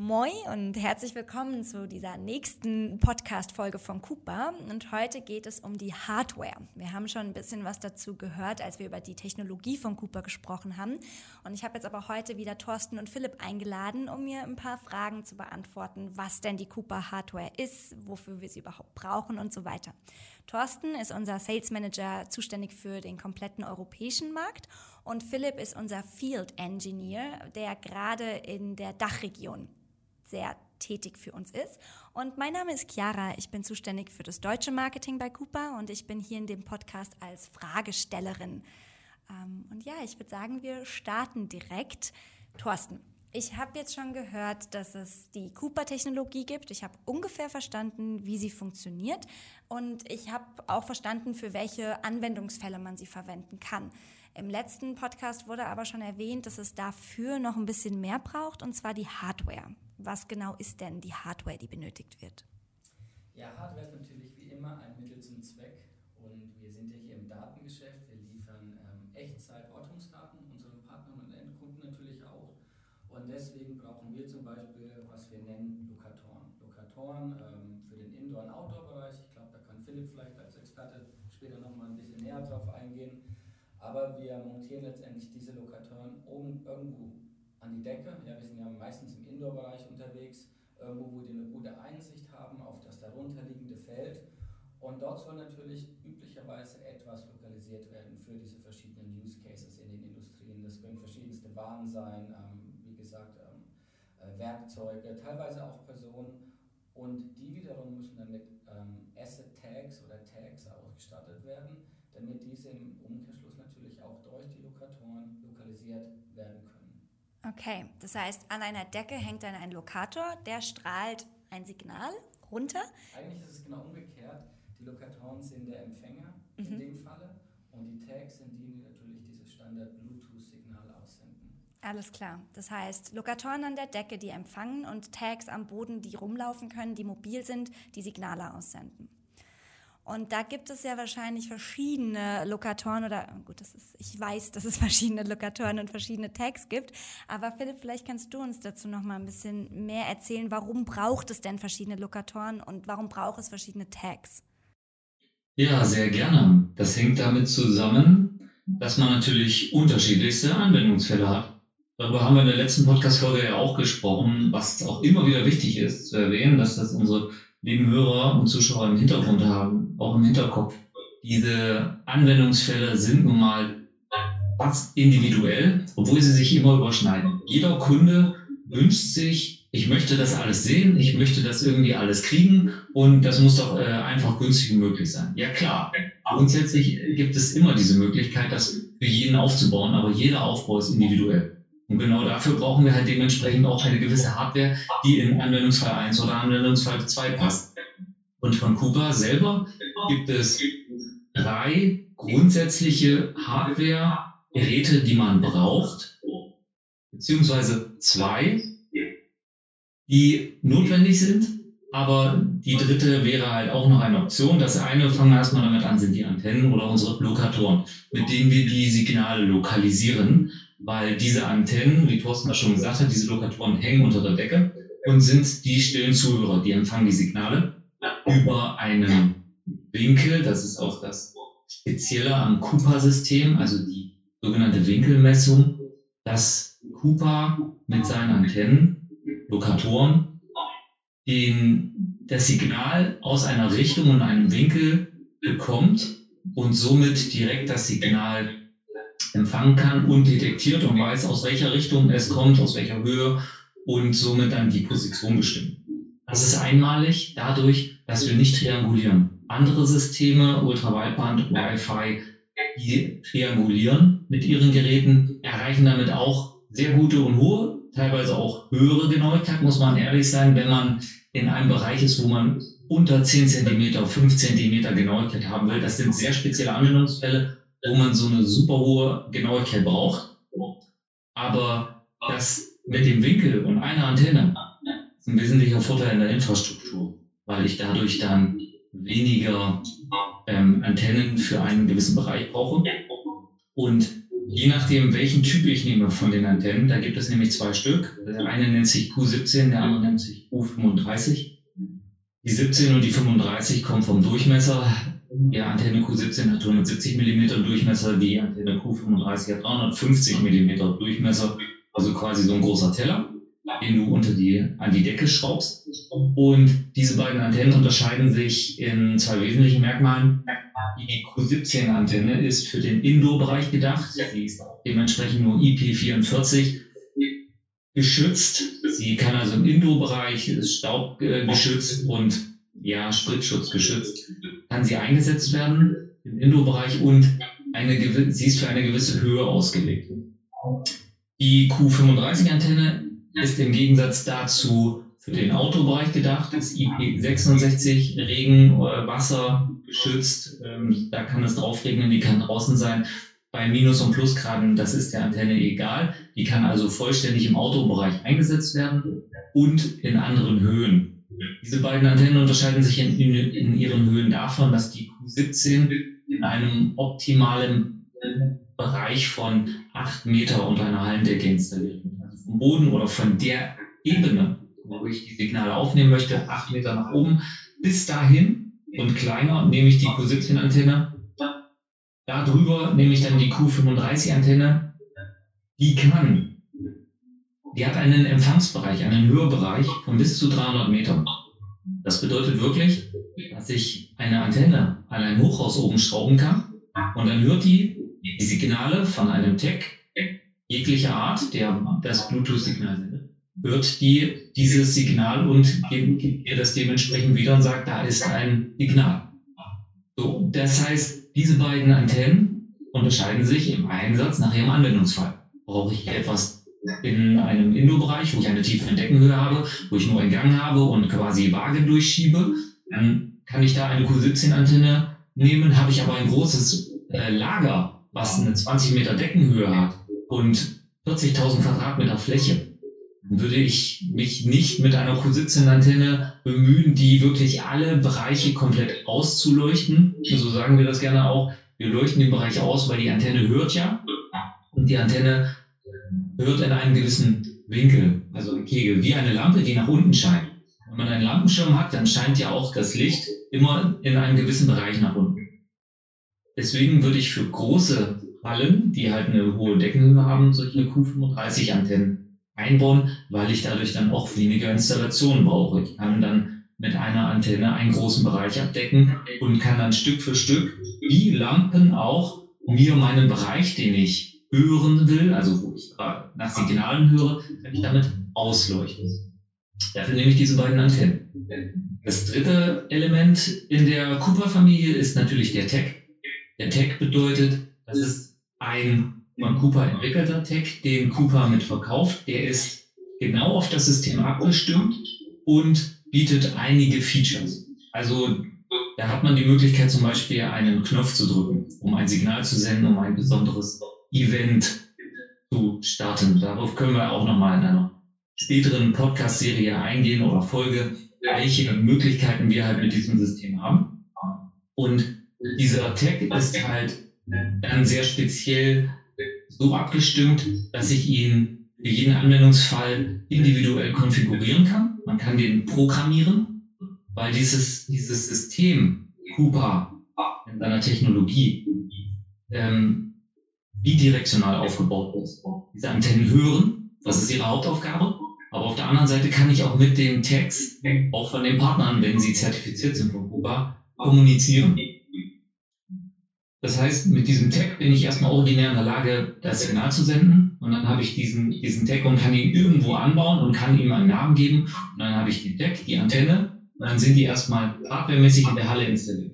Moin und herzlich willkommen zu dieser nächsten Podcast-Folge von Cooper. Und heute geht es um die Hardware. Wir haben schon ein bisschen was dazu gehört, als wir über die Technologie von Cooper gesprochen haben. Und ich habe jetzt aber heute wieder Thorsten und Philipp eingeladen, um mir ein paar Fragen zu beantworten, was denn die Cooper Hardware ist, wofür wir sie überhaupt brauchen und so weiter. Thorsten ist unser Sales Manager zuständig für den kompletten europäischen Markt und Philipp ist unser Field Engineer, der gerade in der Dachregion sehr tätig für uns ist. Und mein Name ist Chiara, ich bin zuständig für das deutsche Marketing bei Cooper und ich bin hier in dem Podcast als Fragestellerin. Ähm, und ja, ich würde sagen, wir starten direkt. Thorsten, ich habe jetzt schon gehört, dass es die Cooper-Technologie gibt. Ich habe ungefähr verstanden, wie sie funktioniert. Und ich habe auch verstanden, für welche Anwendungsfälle man sie verwenden kann. Im letzten Podcast wurde aber schon erwähnt, dass es dafür noch ein bisschen mehr braucht, und zwar die Hardware. Was genau ist denn die Hardware, die benötigt wird? Ja, Hardware ist natürlich wie immer ein Mittel zum Zweck und wir sind ja hier im Datengeschäft. Wir liefern ähm, Echtzeit-Ortungsdaten unseren Partnern und Endkunden natürlich auch. Und deswegen brauchen wir zum Beispiel, was wir nennen, Lokatoren. Lokatoren ähm, für den Indoor- und Outdoor-Bereich. Ich glaube, da kann Philipp vielleicht als Experte später nochmal ein bisschen näher drauf eingehen. Aber wir montieren letztendlich diese Lokatoren oben irgendwo an die Decke. Ja, wir sind ja meistens im Indoor-Bereich unterwegs, irgendwo, wo wir eine gute Einsicht haben auf das darunterliegende Feld. Und dort soll natürlich üblicherweise etwas lokalisiert werden für diese verschiedenen Use Cases in den Industrien. Das können verschiedenste Waren sein, ähm, wie gesagt, ähm, äh, Werkzeuge, teilweise auch Personen. Und die wiederum müssen dann mit ähm, Asset Tags oder Tags ausgestattet werden, damit diese im Umkehrschluss auch durch die Lokatoren lokalisiert werden können. Okay, das heißt, an einer Decke hängt dann ein Lokator, der strahlt ein Signal runter. Eigentlich ist es genau umgekehrt. Die Lokatoren sind der Empfänger mhm. in dem Falle und die Tags sind die, die natürlich dieses Standard-Bluetooth-Signal aussenden. Alles klar. Das heißt, Lokatoren an der Decke, die empfangen und Tags am Boden, die rumlaufen können, die mobil sind, die Signale aussenden. Und da gibt es ja wahrscheinlich verschiedene Lokatoren oder gut, das ist, ich weiß, dass es verschiedene Lokatoren und verschiedene Tags gibt. Aber Philipp, vielleicht kannst du uns dazu noch mal ein bisschen mehr erzählen. Warum braucht es denn verschiedene Lokatoren und warum braucht es verschiedene Tags? Ja, sehr gerne. Das hängt damit zusammen, dass man natürlich unterschiedlichste Anwendungsfälle hat. Darüber haben wir in der letzten Podcast-Folge ja auch gesprochen, was auch immer wieder wichtig ist zu erwähnen, dass das unsere lieben Hörer und Zuschauer im Hintergrund haben, auch im Hinterkopf. Diese Anwendungsfälle sind nun mal fast individuell, obwohl sie sich immer überschneiden. Jeder Kunde wünscht sich, ich möchte das alles sehen, ich möchte das irgendwie alles kriegen und das muss doch äh, einfach günstig möglich sein. Ja klar, grundsätzlich gibt es immer diese Möglichkeit, das für jeden aufzubauen, aber jeder Aufbau ist individuell. Und genau dafür brauchen wir halt dementsprechend auch eine gewisse Hardware, die in Anwendungsfall 1 oder Anwendungsfall 2 passt. Und von Cooper selber gibt es drei grundsätzliche Hardware-Geräte, die man braucht, beziehungsweise zwei, die notwendig sind, aber die dritte wäre halt auch noch eine Option. Das eine, fangen wir erstmal damit an, sind die Antennen oder unsere Lokatoren, mit denen wir die Signale lokalisieren weil diese Antennen, wie Thorsten das schon gesagt hat, diese Lokatoren hängen unter der Decke und sind die stillen Zuhörer, die empfangen die Signale über einen Winkel, das ist auch das Spezielle am Cooper-System, also die sogenannte Winkelmessung, dass Cooper mit seinen Antennen, Lokatoren, den, das Signal aus einer Richtung und einem Winkel bekommt und somit direkt das Signal empfangen kann und detektiert und weiß, aus welcher Richtung es kommt, aus welcher Höhe und somit dann die Position bestimmt. Das ist einmalig dadurch, dass wir nicht triangulieren. Andere Systeme, Ultrawideband, Wi-Fi, die triangulieren mit ihren Geräten, erreichen damit auch sehr gute und hohe, teilweise auch höhere Genauigkeit, muss man ehrlich sein, wenn man in einem Bereich ist, wo man unter 10 Zentimeter, 5 Zentimeter Genauigkeit haben will. Das sind sehr spezielle Anwendungsfälle wo man so eine super hohe Genauigkeit braucht. Aber das mit dem Winkel und einer Antenne ist ein wesentlicher Vorteil in der Infrastruktur, weil ich dadurch dann weniger ähm, Antennen für einen gewissen Bereich brauche. Und je nachdem, welchen Typ ich nehme von den Antennen, da gibt es nämlich zwei Stück. Der eine nennt sich Q17, der andere nennt sich Q35. Die 17 und die 35 kommen vom Durchmesser. Die Antenne Q17 hat 170 Millimeter Durchmesser, die Antenne Q35 hat 350 Millimeter Durchmesser, also quasi so ein großer Teller, den du unter die, an die Decke schraubst. Und diese beiden Antennen unterscheiden sich in zwei wesentlichen Merkmalen. Die Q17-Antenne ist für den Indoor-Bereich gedacht. Sie ist dementsprechend nur IP44 geschützt. Sie kann also im Indoor-Bereich staubgeschützt und ja, Spritzschutz geschützt, kann sie eingesetzt werden im Indoor-Bereich und eine, sie ist für eine gewisse Höhe ausgelegt. Die Q35-Antenne ist im Gegensatz dazu für den Outdoor-Bereich gedacht, ist IP66 Regen, äh, Wasser geschützt. Ähm, da kann es drauf regnen, die kann draußen sein. Bei Minus- und Plusgraden, das ist der Antenne egal. Die kann also vollständig im Outdoor-Bereich eingesetzt werden und in anderen Höhen. Diese beiden Antennen unterscheiden sich in, in, in ihren Höhen davon, dass die Q17 in einem optimalen Bereich von acht Meter unter einer Hallendecke installiert Boden oder von der Ebene, wo ich die Signale aufnehmen möchte, acht Meter nach oben. Bis dahin und kleiner nehme ich die Q17-Antenne. Darüber nehme ich dann die Q35-Antenne. Die kann, die hat einen Empfangsbereich, einen Hörbereich von bis zu 300 Metern. Das bedeutet wirklich, dass ich eine Antenne an ein Hochhaus oben schrauben kann und dann hört die die Signale von einem Tech jeglicher Art, der das Bluetooth-Signal sendet, hört die dieses Signal und gibt, ihr das dementsprechend wieder und sagt, da ist ein Signal. So, das heißt, diese beiden Antennen unterscheiden sich im Einsatz nach ihrem Anwendungsfall. Brauche ich etwas in einem Indoor-Bereich, wo ich eine tiefe Deckenhöhe habe, wo ich nur einen Gang habe und quasi Wagen durchschiebe, dann kann ich da eine Q17-Antenne nehmen. Habe ich aber ein großes äh, Lager, was eine 20 Meter Deckenhöhe hat und 40.000 Quadratmeter Fläche, würde ich mich nicht mit einer Q17-Antenne bemühen, die wirklich alle Bereiche komplett auszuleuchten. So sagen wir das gerne auch. Wir leuchten den Bereich aus, weil die Antenne hört ja. Und die Antenne hört in einem gewissen Winkel, also ein Kegel, wie eine Lampe, die nach unten scheint. Wenn man einen Lampenschirm hat, dann scheint ja auch das Licht immer in einem gewissen Bereich nach unten. Deswegen würde ich für große Hallen, die halt eine hohe Deckenhöhe haben, solche Q35-Antennen einbauen, weil ich dadurch dann auch weniger Installationen brauche. Ich kann dann mit einer Antenne einen großen Bereich abdecken und kann dann Stück für Stück, wie Lampen auch, mir meinen Bereich, den ich hören will, also wo ich nach Signalen höre, kann ich damit ausleuchten. Dafür nehme ich diese beiden Antennen. Das dritte Element in der Cooper-Familie ist natürlich der Tech. Der Tech bedeutet, das ist ein von Cooper entwickelter Tech, den Cooper mitverkauft. Der ist genau auf das System abgestimmt und bietet einige Features. Also da hat man die Möglichkeit zum Beispiel einen Knopf zu drücken, um ein Signal zu senden, um ein besonderes Event zu starten. Darauf können wir auch nochmal in einer späteren Podcast-Serie eingehen oder Folge, welche Möglichkeiten wir halt mit diesem System haben. Und dieser Tag ist halt dann sehr speziell so abgestimmt, dass ich ihn für jeden Anwendungsfall individuell konfigurieren kann. Man kann den programmieren, weil dieses, dieses System Cooper in seiner Technologie ähm, bidirektional aufgebaut ist. Diese Antennen hören, das ist ihre Hauptaufgabe. Aber auf der anderen Seite kann ich auch mit den Tags, auch von den Partnern, wenn sie zertifiziert sind von Cooper, kommunizieren. Das heißt, mit diesem Tag bin ich erstmal originär in der Lage, das Signal zu senden. Und dann habe ich diesen, diesen Tag und kann ihn irgendwo anbauen und kann ihm einen Namen geben. Und dann habe ich den Tag, die Antenne. Und dann sind die erstmal hardwaremäßig in der Halle installiert.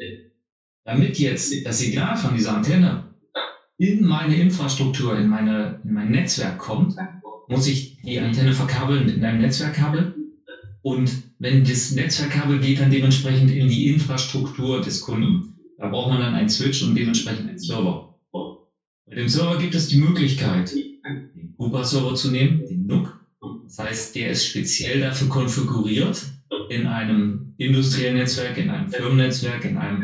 Damit jetzt das Signal von dieser Antenne in meine Infrastruktur, in meine, in mein Netzwerk kommt, muss ich die Antenne verkabeln mit einem Netzwerkkabel. Und wenn das Netzwerkkabel geht dann dementsprechend in die Infrastruktur des Kunden. Da braucht man dann einen Switch und dementsprechend einen Server. Bei dem Server gibt es die Möglichkeit, Cooper-Server zu nehmen, den NUC. Das heißt, der ist speziell dafür konfiguriert, in einem industriellen Netzwerk, in einem Firmennetzwerk, in einem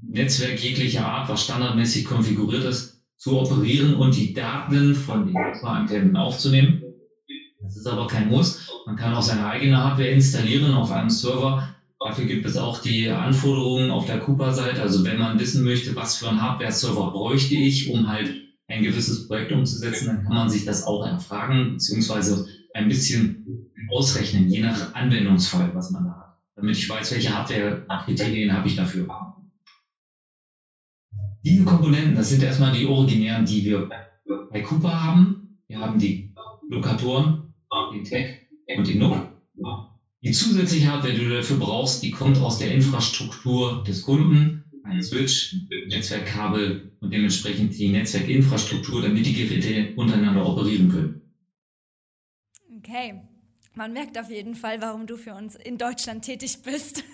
Netzwerk jeglicher Art, was standardmäßig konfiguriert ist, zu operieren und die Daten von den Cooper-Antennen aufzunehmen. Das ist aber kein Muss. Man kann auch seine eigene Hardware installieren auf einem Server. Dafür gibt es auch die Anforderungen auf der Cooper-Seite. Also wenn man wissen möchte, was für einen Hardware-Server bräuchte ich, um halt ein gewisses Projekt umzusetzen, dann kann man sich das auch erfragen, beziehungsweise ein bisschen ausrechnen, je nach Anwendungsfall, was man da hat, damit ich weiß, welche Hardware-Kriterien habe ich dafür. Diese Komponenten, das sind erstmal die originären, die wir bei Cooper haben. Wir haben die Lokatoren, den Tag und den NUC. Die zusätzliche Hardware, die du dafür brauchst, die kommt aus der Infrastruktur des Kunden, ein Switch, Netzwerkkabel und dementsprechend die Netzwerkinfrastruktur, damit die Geräte untereinander operieren können. Okay, man merkt auf jeden Fall, warum du für uns in Deutschland tätig bist,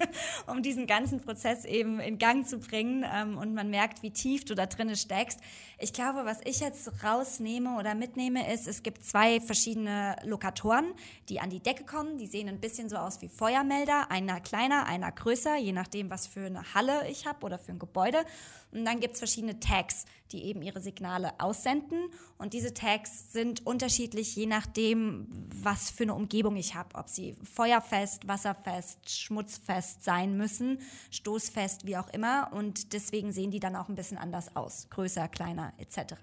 um diesen ganzen Prozess eben in Gang zu bringen. Ähm, und man merkt, wie tief du da drin steckst. Ich glaube, was ich jetzt rausnehme oder mitnehme, ist, es gibt zwei verschiedene Lokatoren, die an die Decke kommen. Die sehen ein bisschen so aus wie Feuermelder. Einer kleiner, einer größer, je nachdem, was für eine Halle ich habe oder für ein Gebäude. Und dann gibt es verschiedene Tags, die eben ihre Signale aussenden. Und diese Tags sind unterschiedlich, je nachdem, was für eine Umgebung ich habe. Ob sie feuerfest, wasserfest, schmutzfest sein müssen, stoßfest, wie auch immer. Und deswegen sehen die dann auch ein bisschen anders aus. Größer, kleiner, etc.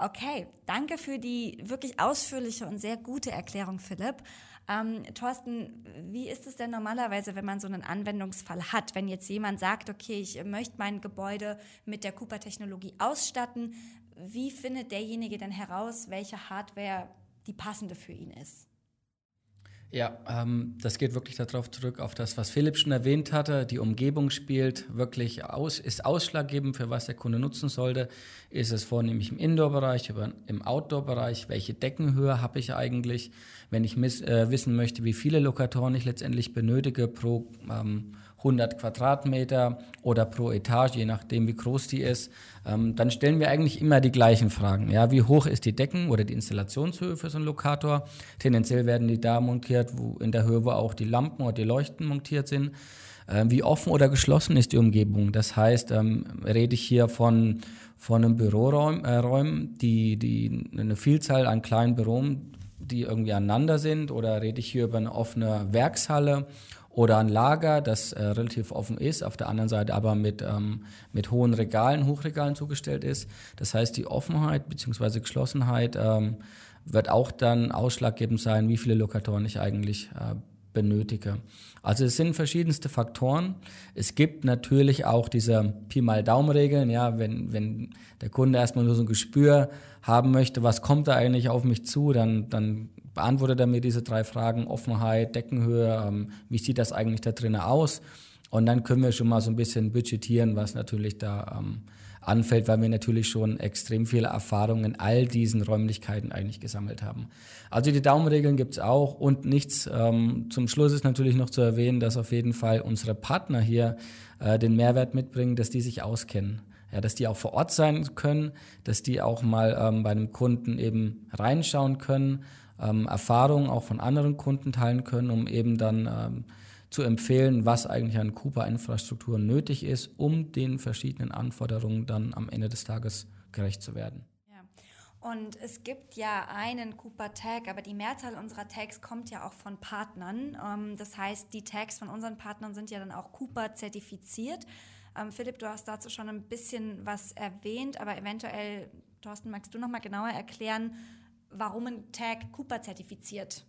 Okay, danke für die wirklich ausführliche und sehr gute Erklärung, Philipp. Ähm, Thorsten, wie ist es denn normalerweise, wenn man so einen Anwendungsfall hat? Wenn jetzt jemand sagt, okay, ich möchte mein Gebäude mit der Cooper-Technologie ausstatten, wie findet derjenige denn heraus, welche Hardware die passende für ihn ist? Ja, ähm, das geht wirklich darauf zurück, auf das, was Philipp schon erwähnt hatte. Die Umgebung spielt wirklich aus, ist ausschlaggebend für was der Kunde nutzen sollte. Ist es vornehmlich im Indoor-Bereich, im Outdoor-Bereich? Welche Deckenhöhe habe ich eigentlich? Wenn ich miss, äh, wissen möchte, wie viele Lokatoren ich letztendlich benötige pro ähm, 100 Quadratmeter oder pro Etage, je nachdem, wie groß die ist, ähm, dann stellen wir eigentlich immer die gleichen Fragen. Ja, wie hoch ist die Decken- oder die Installationshöhe für so einen Lokator? Tendenziell werden die da montiert, wo in der Höhe, wo auch die Lampen oder die Leuchten montiert sind. Ähm, wie offen oder geschlossen ist die Umgebung? Das heißt, ähm, rede ich hier von, von einem Büroräumen, äh, die, die eine Vielzahl an kleinen Büros, die irgendwie aneinander sind, oder rede ich hier über eine offene Werkshalle oder ein Lager, das äh, relativ offen ist, auf der anderen Seite aber mit, ähm, mit hohen Regalen, Hochregalen zugestellt ist. Das heißt, die Offenheit bzw. Geschlossenheit ähm, wird auch dann ausschlaggebend sein, wie viele Lokatoren ich eigentlich äh, benötige. Also es sind verschiedenste Faktoren. Es gibt natürlich auch diese Pi mal Daumen-Regeln, ja, wenn, wenn der Kunde erstmal nur so ein Gespür haben möchte, was kommt da eigentlich auf mich zu, dann, dann beantwortet er mir diese drei Fragen, Offenheit, Deckenhöhe, ähm, wie sieht das eigentlich da drinnen aus? Und dann können wir schon mal so ein bisschen budgetieren, was natürlich da ähm, anfällt, weil wir natürlich schon extrem viele Erfahrungen in all diesen Räumlichkeiten eigentlich gesammelt haben. Also die Daumenregeln gibt es auch und nichts. Ähm, zum Schluss ist natürlich noch zu erwähnen, dass auf jeden Fall unsere Partner hier äh, den Mehrwert mitbringen, dass die sich auskennen. Ja, dass die auch vor Ort sein können, dass die auch mal ähm, bei einem Kunden eben reinschauen können ähm, Erfahrungen auch von anderen Kunden teilen können, um eben dann ähm, zu empfehlen, was eigentlich an Cooper-Infrastruktur nötig ist, um den verschiedenen Anforderungen dann am Ende des Tages gerecht zu werden. Und es gibt ja einen Cooper-Tag, aber die Mehrzahl unserer Tags kommt ja auch von Partnern. Ähm, das heißt, die Tags von unseren Partnern sind ja dann auch Cooper-zertifiziert. Ähm, Philipp, du hast dazu schon ein bisschen was erwähnt, aber eventuell, Thorsten, magst du noch mal genauer erklären, warum ein Tag Cooper zertifiziert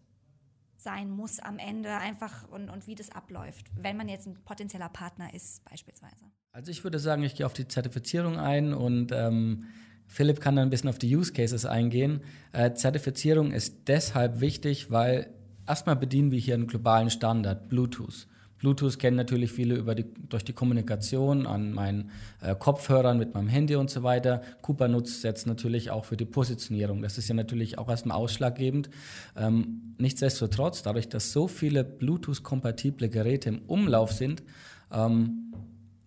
sein muss am Ende einfach und, und wie das abläuft, wenn man jetzt ein potenzieller Partner ist beispielsweise. Also ich würde sagen, ich gehe auf die Zertifizierung ein und ähm, Philipp kann dann ein bisschen auf die Use Cases eingehen. Äh, Zertifizierung ist deshalb wichtig, weil erstmal bedienen wir hier einen globalen Standard, Bluetooth. Bluetooth kennen natürlich viele über die, durch die Kommunikation an meinen äh, Kopfhörern mit meinem Handy und so weiter. Cooper nutzt jetzt natürlich auch für die Positionierung. Das ist ja natürlich auch erstmal ausschlaggebend. Ähm, nichtsdestotrotz, dadurch, dass so viele Bluetooth-kompatible Geräte im Umlauf sind, ähm,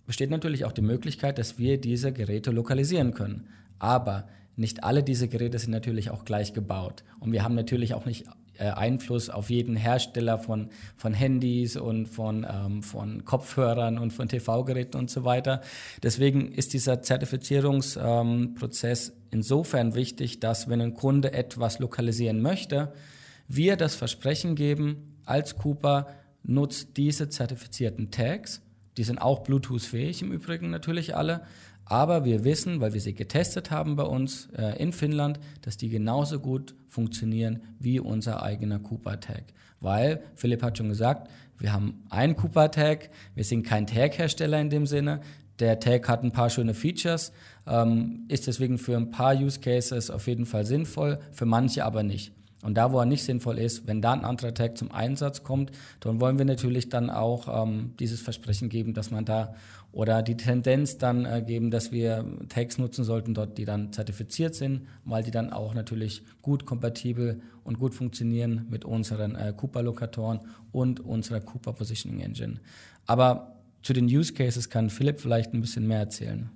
besteht natürlich auch die Möglichkeit, dass wir diese Geräte lokalisieren können. Aber nicht alle diese Geräte sind natürlich auch gleich gebaut. Und wir haben natürlich auch nicht äh, Einfluss auf jeden Hersteller von, von Handys und von, ähm, von Kopfhörern und von TV-Geräten und so weiter. Deswegen ist dieser Zertifizierungsprozess ähm, insofern wichtig, dass wenn ein Kunde etwas lokalisieren möchte, wir das Versprechen geben, als Cooper nutzt diese zertifizierten Tags. Die sind auch Bluetooth-fähig im Übrigen natürlich alle. Aber wir wissen, weil wir sie getestet haben bei uns äh, in Finnland, dass die genauso gut funktionieren wie unser eigener Cooper-Tag. Weil, Philipp hat schon gesagt, wir haben einen Cooper-Tag, wir sind kein Tag-Hersteller in dem Sinne. Der Tag hat ein paar schöne Features, ähm, ist deswegen für ein paar Use Cases auf jeden Fall sinnvoll, für manche aber nicht. Und da, wo er nicht sinnvoll ist, wenn da ein anderer Tag zum Einsatz kommt, dann wollen wir natürlich dann auch ähm, dieses Versprechen geben, dass man da oder die Tendenz dann äh, geben, dass wir Tags nutzen sollten dort, die dann zertifiziert sind, weil die dann auch natürlich gut kompatibel und gut funktionieren mit unseren äh, Cooper-Lokatoren und unserer Cooper Positioning Engine. Aber zu den Use Cases kann Philipp vielleicht ein bisschen mehr erzählen.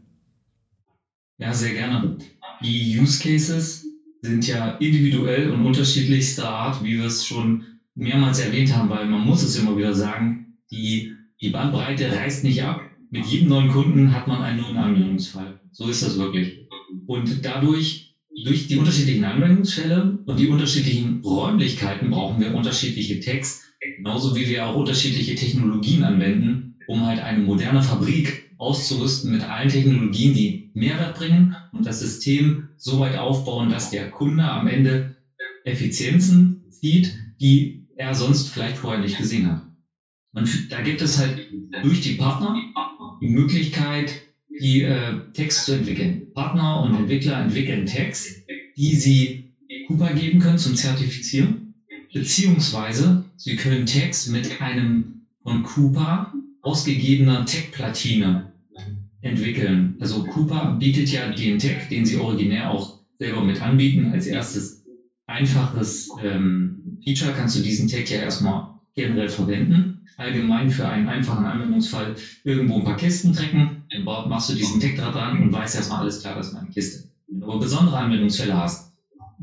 Ja, sehr gerne. Die Use Cases sind ja individuell und unterschiedlichster Art, wie wir es schon mehrmals erwähnt haben, weil man muss es immer wieder sagen, die, die Bandbreite reißt nicht ab. Mit jedem neuen Kunden hat man einen neuen Anwendungsfall. So ist das wirklich. Und dadurch, durch die unterschiedlichen Anwendungsfälle und die unterschiedlichen Räumlichkeiten brauchen wir unterschiedliche Tags, genauso wie wir auch unterschiedliche Technologien anwenden, um halt eine moderne Fabrik auszurüsten mit allen Technologien, die Mehrwert bringen und das System so weit aufbauen, dass der Kunde am Ende Effizienzen sieht, die er sonst vielleicht vorher nicht gesehen hat. Und da gibt es halt durch die Partner die Möglichkeit, die äh, Text zu entwickeln. Partner und Entwickler entwickeln Text, die sie Cooper geben können zum Zertifizieren, beziehungsweise sie können Text mit einem von Cooper ausgegebener Tech-Platine entwickeln. Also Cooper bietet ja den Tech, den sie originär auch selber mit anbieten. Als erstes einfaches ähm, Feature kannst du diesen Tag ja erstmal generell verwenden. Allgemein für einen einfachen Anwendungsfall irgendwo ein paar Kisten trecken, dann machst du diesen Tag dran und weißt erstmal alles klar, das ist meine Kiste. Wenn du aber besondere Anwendungsfälle hast,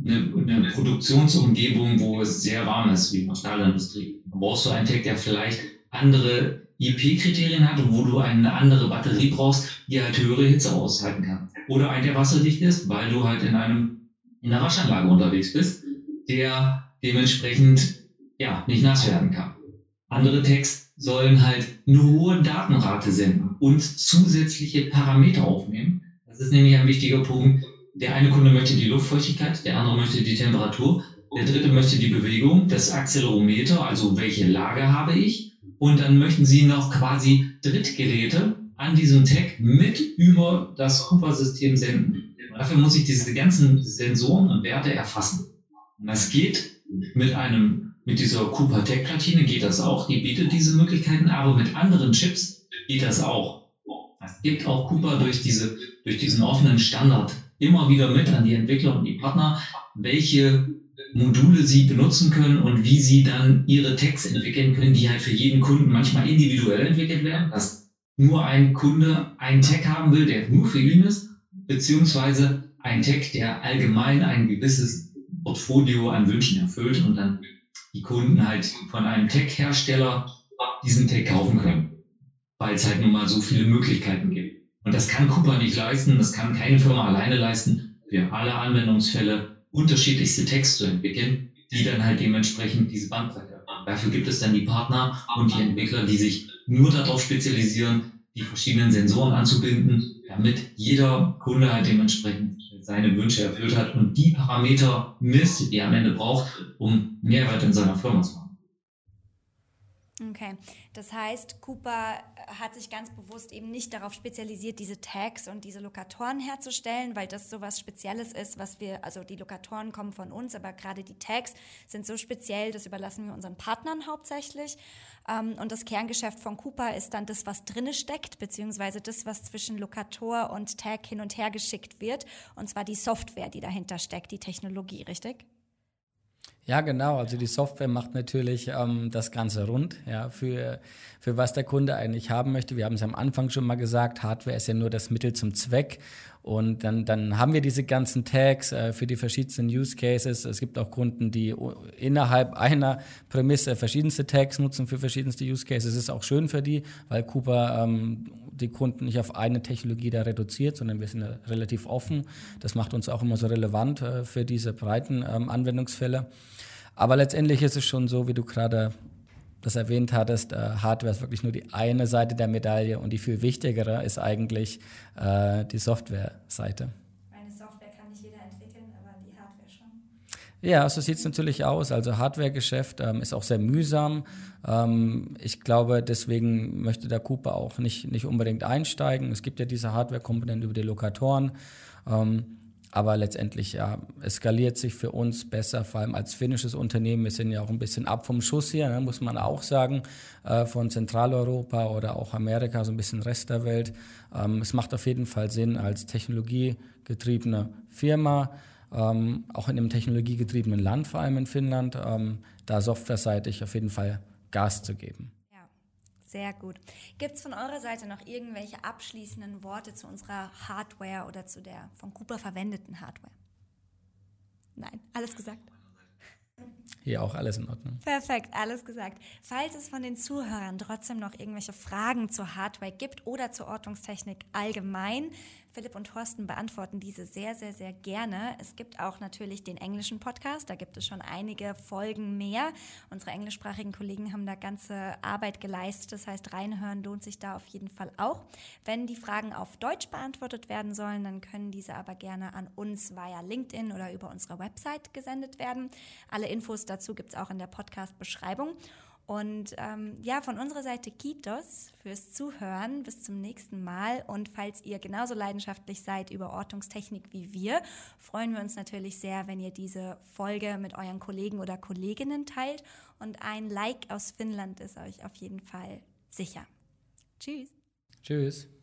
eine, eine Produktionsumgebung, wo es sehr warm ist, wie in der Stahlindustrie, dann brauchst du einen Tag, der vielleicht andere IP-Kriterien hat und wo du eine andere Batterie brauchst, die halt höhere Hitze aushalten kann. Oder ein, der wasserdicht ist, weil du halt in einem, in einer Waschanlage unterwegs bist, der dementsprechend, ja, nicht nass werden kann. Andere Text sollen halt eine hohe Datenrate senden und zusätzliche Parameter aufnehmen. Das ist nämlich ein wichtiger Punkt. Der eine Kunde möchte die Luftfeuchtigkeit, der andere möchte die Temperatur, der dritte möchte die Bewegung, das Accelerometer, also welche Lage habe ich und dann möchten Sie noch quasi Drittgeräte an diesem Tag mit über das Cooper-System senden. Dafür muss ich diese ganzen Sensoren und Werte erfassen. Und das geht mit einem, mit dieser Cooper Tech-Platine geht das auch. Die bietet diese Möglichkeiten, aber mit anderen Chips geht das auch. Es gibt auch Cooper durch diese, durch diesen offenen Standard immer wieder mit an die Entwickler und die Partner, welche Module sie benutzen können und wie sie dann ihre Tags entwickeln können, die halt für jeden Kunden manchmal individuell entwickelt werden, dass nur ein Kunde einen Tag haben will, der nur für ihn ist, beziehungsweise ein Tag, der allgemein ein gewisses Portfolio an Wünschen erfüllt und dann die Kunden halt von einem Tech-Hersteller diesen Tag kaufen können, weil es halt nun mal so viele Möglichkeiten gibt. Und das kann Cooper nicht leisten, das kann keine Firma alleine leisten. Für alle Anwendungsfälle unterschiedlichste Text zu entwickeln, die dann halt dementsprechend diese Bandbreite erfahren. Dafür gibt es dann die Partner und die Entwickler, die sich nur darauf spezialisieren, die verschiedenen Sensoren anzubinden, damit jeder Kunde halt dementsprechend seine Wünsche erfüllt hat und die Parameter misst, die er am Ende braucht, um Mehrwert in seiner Firma zu haben. Okay, das heißt, Cooper hat sich ganz bewusst eben nicht darauf spezialisiert, diese Tags und diese Lokatoren herzustellen, weil das so was Spezielles ist, was wir, also die Lokatoren kommen von uns, aber gerade die Tags sind so speziell, das überlassen wir unseren Partnern hauptsächlich. Ähm, und das Kerngeschäft von Cooper ist dann das, was drinne steckt, beziehungsweise das, was zwischen Lokator und Tag hin und her geschickt wird, und zwar die Software, die dahinter steckt, die Technologie, richtig? Ja, genau. Also die Software macht natürlich ähm, das Ganze rund, ja, für, für was der Kunde eigentlich haben möchte. Wir haben es am Anfang schon mal gesagt, Hardware ist ja nur das Mittel zum Zweck. Und dann, dann haben wir diese ganzen Tags äh, für die verschiedensten Use Cases. Es gibt auch Kunden, die innerhalb einer Prämisse verschiedenste Tags nutzen für verschiedenste Use Cases. Es ist auch schön für die, weil Cooper ähm, die Kunden nicht auf eine Technologie da reduziert, sondern wir sind relativ offen. Das macht uns auch immer so relevant äh, für diese breiten ähm, Anwendungsfälle. Aber letztendlich ist es schon so, wie du gerade das erwähnt hattest, äh, Hardware ist wirklich nur die eine Seite der Medaille und die viel wichtigere ist eigentlich äh, die Software-Seite. Eine Software kann nicht jeder entwickeln, aber die Hardware schon. Ja, so sieht es natürlich aus. Also Hardware-Geschäft ähm, ist auch sehr mühsam. Ähm, ich glaube, deswegen möchte der Cooper auch nicht, nicht unbedingt einsteigen. Es gibt ja diese Hardware-Komponenten über die Lokatoren. Ähm, aber letztendlich ja, eskaliert sich für uns besser, vor allem als finnisches Unternehmen. Wir sind ja auch ein bisschen ab vom Schuss hier, ne, muss man auch sagen, äh, von Zentraleuropa oder auch Amerika, so ein bisschen Rest der Welt. Ähm, es macht auf jeden Fall Sinn, als technologiegetriebene Firma, ähm, auch in einem technologiegetriebenen Land, vor allem in Finnland, ähm, da softwareseitig auf jeden Fall Gas zu geben. Sehr gut. Gibt es von eurer Seite noch irgendwelche abschließenden Worte zu unserer Hardware oder zu der von Cooper verwendeten Hardware? Nein, alles gesagt. Hier auch alles in Ordnung. Perfekt, alles gesagt. Falls es von den Zuhörern trotzdem noch irgendwelche Fragen zur Hardware gibt oder zur Ortungstechnik allgemein, Philipp und Thorsten beantworten diese sehr, sehr, sehr gerne. Es gibt auch natürlich den englischen Podcast, da gibt es schon einige Folgen mehr. Unsere englischsprachigen Kollegen haben da ganze Arbeit geleistet, das heißt, reinhören lohnt sich da auf jeden Fall auch. Wenn die Fragen auf Deutsch beantwortet werden sollen, dann können diese aber gerne an uns via LinkedIn oder über unsere Website gesendet werden. Alle Infos dazu gibt es auch in der Podcast-Beschreibung. Und ähm, ja, von unserer Seite Kitos fürs Zuhören. Bis zum nächsten Mal. Und falls ihr genauso leidenschaftlich seid über Ortungstechnik wie wir, freuen wir uns natürlich sehr, wenn ihr diese Folge mit euren Kollegen oder Kolleginnen teilt. Und ein Like aus Finnland ist euch auf jeden Fall sicher. Tschüss. Tschüss.